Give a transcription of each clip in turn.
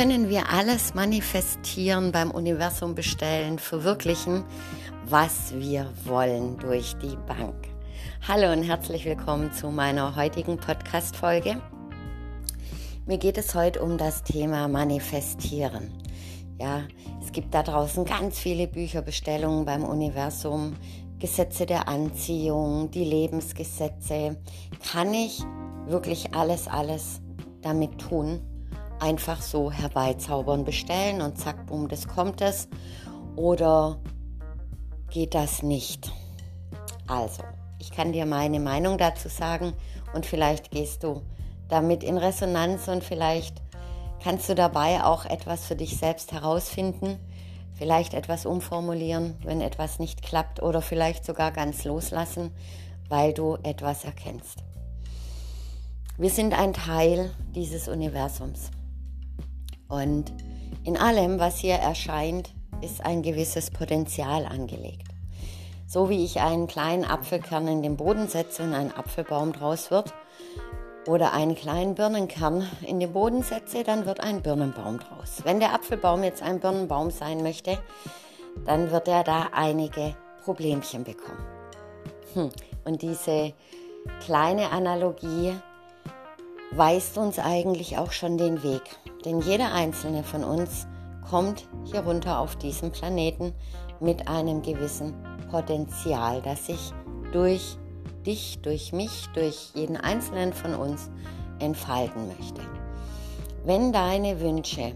können wir alles manifestieren, beim Universum bestellen, verwirklichen, was wir wollen durch die Bank. Hallo und herzlich willkommen zu meiner heutigen Podcast-Folge. Mir geht es heute um das Thema Manifestieren. Ja, es gibt da draußen ganz viele Bücherbestellungen beim Universum, Gesetze der Anziehung, die Lebensgesetze. Kann ich wirklich alles, alles damit tun? Einfach so herbeizaubern, bestellen und zack, bumm, das kommt es. Oder geht das nicht? Also, ich kann dir meine Meinung dazu sagen und vielleicht gehst du damit in Resonanz und vielleicht kannst du dabei auch etwas für dich selbst herausfinden, vielleicht etwas umformulieren, wenn etwas nicht klappt oder vielleicht sogar ganz loslassen, weil du etwas erkennst. Wir sind ein Teil dieses Universums. Und in allem, was hier erscheint, ist ein gewisses Potenzial angelegt. So wie ich einen kleinen Apfelkern in den Boden setze und ein Apfelbaum draus wird, oder einen kleinen Birnenkern in den Boden setze, dann wird ein Birnenbaum draus. Wenn der Apfelbaum jetzt ein Birnenbaum sein möchte, dann wird er da einige Problemchen bekommen. Hm. Und diese kleine Analogie weist uns eigentlich auch schon den Weg. Denn jeder einzelne von uns kommt hier runter auf diesem Planeten mit einem gewissen Potenzial, das sich durch dich, durch mich, durch jeden einzelnen von uns entfalten möchte. Wenn deine Wünsche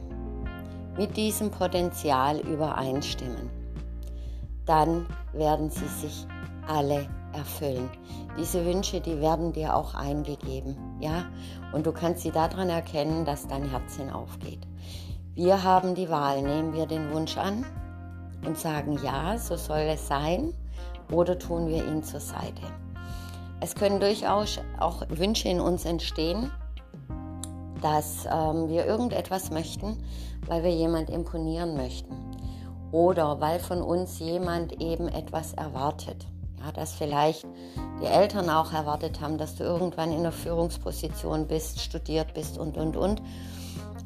mit diesem Potenzial übereinstimmen, dann werden sie sich alle erfüllen. Diese Wünsche, die werden dir auch eingegeben, ja? Und du kannst sie daran erkennen, dass dein Herzen aufgeht. Wir haben die Wahl, nehmen wir den Wunsch an und sagen ja, so soll es sein, oder tun wir ihn zur Seite. Es können durchaus auch Wünsche in uns entstehen, dass ähm, wir irgendetwas möchten, weil wir jemand imponieren möchten oder weil von uns jemand eben etwas erwartet. Ja, dass vielleicht die Eltern auch erwartet haben, dass du irgendwann in einer Führungsposition bist, studiert bist und, und, und.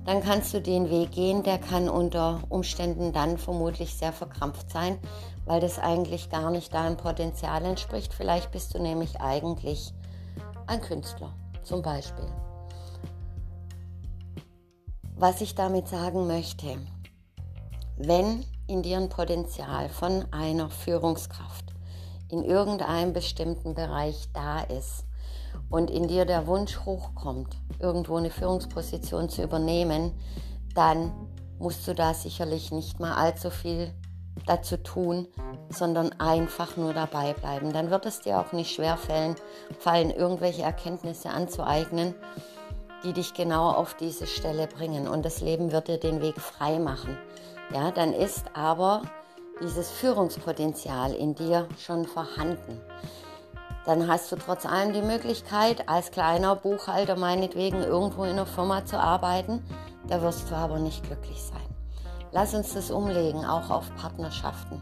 Dann kannst du den Weg gehen, der kann unter Umständen dann vermutlich sehr verkrampft sein, weil das eigentlich gar nicht deinem Potenzial entspricht. Vielleicht bist du nämlich eigentlich ein Künstler zum Beispiel. Was ich damit sagen möchte, wenn in dir ein Potenzial von einer Führungskraft in irgendeinem bestimmten Bereich da ist und in dir der Wunsch hochkommt, irgendwo eine Führungsposition zu übernehmen, dann musst du da sicherlich nicht mal allzu viel dazu tun, sondern einfach nur dabei bleiben. Dann wird es dir auch nicht schwer fallen, fallen irgendwelche Erkenntnisse anzueignen, die dich genau auf diese Stelle bringen. Und das Leben wird dir den Weg frei machen. Ja, dann ist aber dieses Führungspotenzial in dir schon vorhanden. Dann hast du trotz allem die Möglichkeit, als kleiner Buchhalter meinetwegen irgendwo in einer Firma zu arbeiten. Da wirst du aber nicht glücklich sein. Lass uns das umlegen, auch auf Partnerschaften.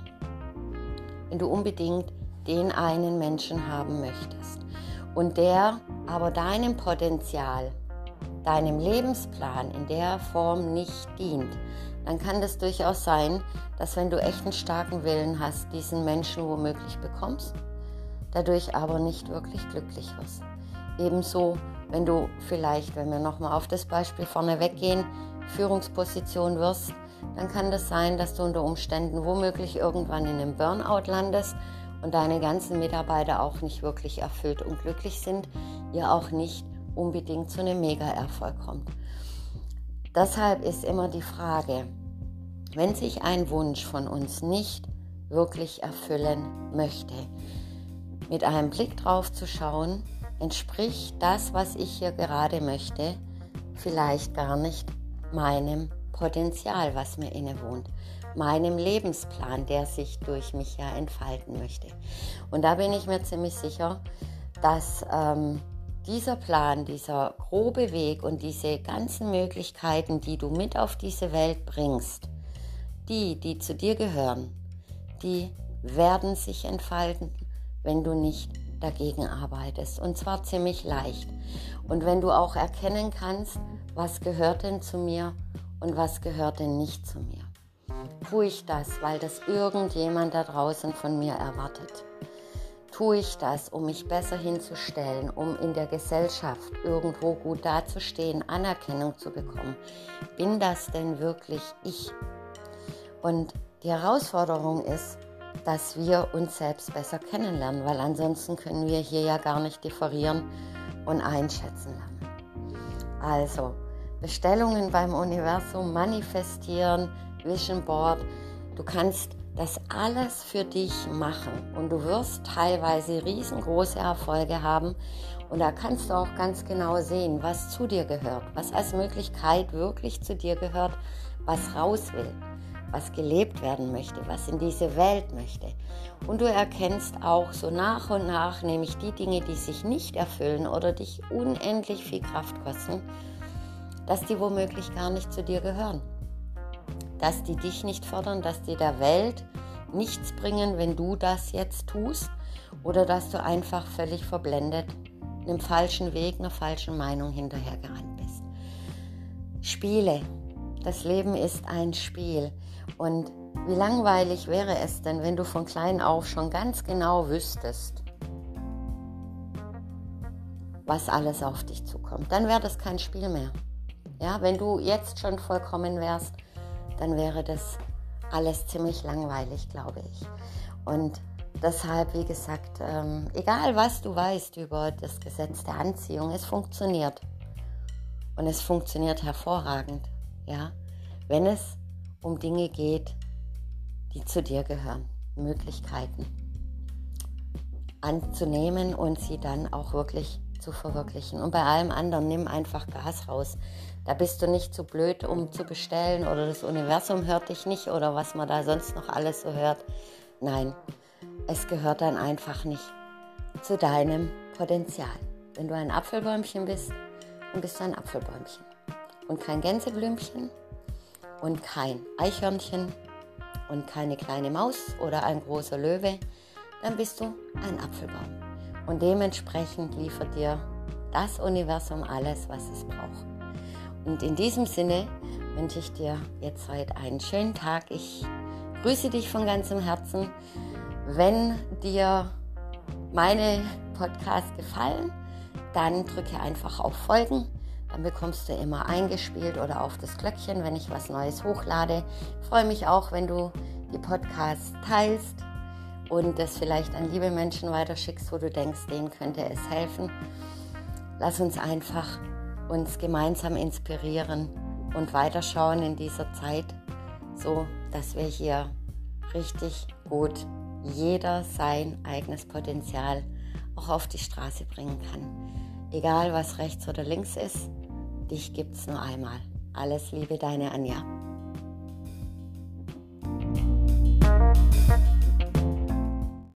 Wenn du unbedingt den einen Menschen haben möchtest und der aber deinem Potenzial, deinem Lebensplan in der Form nicht dient, dann kann das durchaus sein, dass wenn du echt einen starken Willen hast, diesen Menschen womöglich bekommst, dadurch aber nicht wirklich glücklich wirst. Ebenso, wenn du vielleicht, wenn wir nochmal auf das Beispiel vorne weggehen, Führungsposition wirst, dann kann das sein, dass du unter Umständen womöglich irgendwann in einem Burnout landest und deine ganzen Mitarbeiter auch nicht wirklich erfüllt und glücklich sind, ihr auch nicht unbedingt zu einem Mega-Erfolg kommt. Deshalb ist immer die Frage, wenn sich ein Wunsch von uns nicht wirklich erfüllen möchte, mit einem Blick drauf zu schauen, entspricht das, was ich hier gerade möchte, vielleicht gar nicht meinem Potenzial, was mir innewohnt, meinem Lebensplan, der sich durch mich ja entfalten möchte. Und da bin ich mir ziemlich sicher, dass ähm, dieser Plan, dieser grobe Weg und diese ganzen Möglichkeiten, die du mit auf diese Welt bringst, die, die zu dir gehören, die werden sich entfalten, wenn du nicht dagegen arbeitest. Und zwar ziemlich leicht. Und wenn du auch erkennen kannst, was gehört denn zu mir und was gehört denn nicht zu mir? Tue ich das, weil das irgendjemand da draußen von mir erwartet? Tue ich das, um mich besser hinzustellen, um in der Gesellschaft irgendwo gut dazustehen, Anerkennung zu bekommen? Bin das denn wirklich ich? Und die Herausforderung ist, dass wir uns selbst besser kennenlernen, weil ansonsten können wir hier ja gar nicht differieren und einschätzen lernen. Also, Bestellungen beim Universum manifestieren, Vision Board. Du kannst das alles für dich machen und du wirst teilweise riesengroße Erfolge haben und da kannst du auch ganz genau sehen, was zu dir gehört, was als Möglichkeit wirklich zu dir gehört, was raus will, was gelebt werden möchte, was in diese Welt möchte. Und du erkennst auch so nach und nach, nämlich die Dinge, die sich nicht erfüllen oder dich unendlich viel Kraft kosten, dass die womöglich gar nicht zu dir gehören. Dass die dich nicht fördern, dass die der Welt nichts bringen, wenn du das jetzt tust oder dass du einfach völlig verblendet einem falschen Weg, einer falschen Meinung hinterhergerannt bist. Spiele. Das Leben ist ein Spiel. Und wie langweilig wäre es denn, wenn du von klein auf schon ganz genau wüsstest, was alles auf dich zukommt? Dann wäre das kein Spiel mehr. Ja, wenn du jetzt schon vollkommen wärst, dann wäre das alles ziemlich langweilig, glaube ich. Und deshalb, wie gesagt, ähm, egal was du weißt über das Gesetz der Anziehung, es funktioniert. Und es funktioniert hervorragend, ja, wenn es um Dinge geht, die zu dir gehören, Möglichkeiten anzunehmen und sie dann auch wirklich zu verwirklichen. Und bei allem anderen nimm einfach Gas raus. Da bist du nicht zu blöd, um zu bestellen oder das Universum hört dich nicht oder was man da sonst noch alles so hört. Nein, es gehört dann einfach nicht zu deinem Potenzial. Wenn du ein Apfelbäumchen bist, dann bist du ein Apfelbäumchen. Und kein Gänseblümchen und kein Eichhörnchen und keine kleine Maus oder ein großer Löwe, dann bist du ein Apfelbaum. Und dementsprechend liefert dir das Universum alles, was es braucht. Und in diesem Sinne wünsche ich dir jetzt heute einen schönen Tag. Ich grüße dich von ganzem Herzen. Wenn dir meine Podcasts gefallen, dann drücke einfach auf Folgen. Dann bekommst du immer eingespielt oder auf das Glöckchen, wenn ich was Neues hochlade. Ich freue mich auch, wenn du die Podcasts teilst und das vielleicht an liebe Menschen weiterschickst, wo du denkst, denen könnte es helfen. Lass uns einfach uns gemeinsam inspirieren und weiterschauen in dieser Zeit, so dass wir hier richtig gut jeder sein eigenes Potenzial auch auf die Straße bringen kann. Egal was rechts oder links ist, dich gibt's nur einmal. Alles Liebe, deine Anja.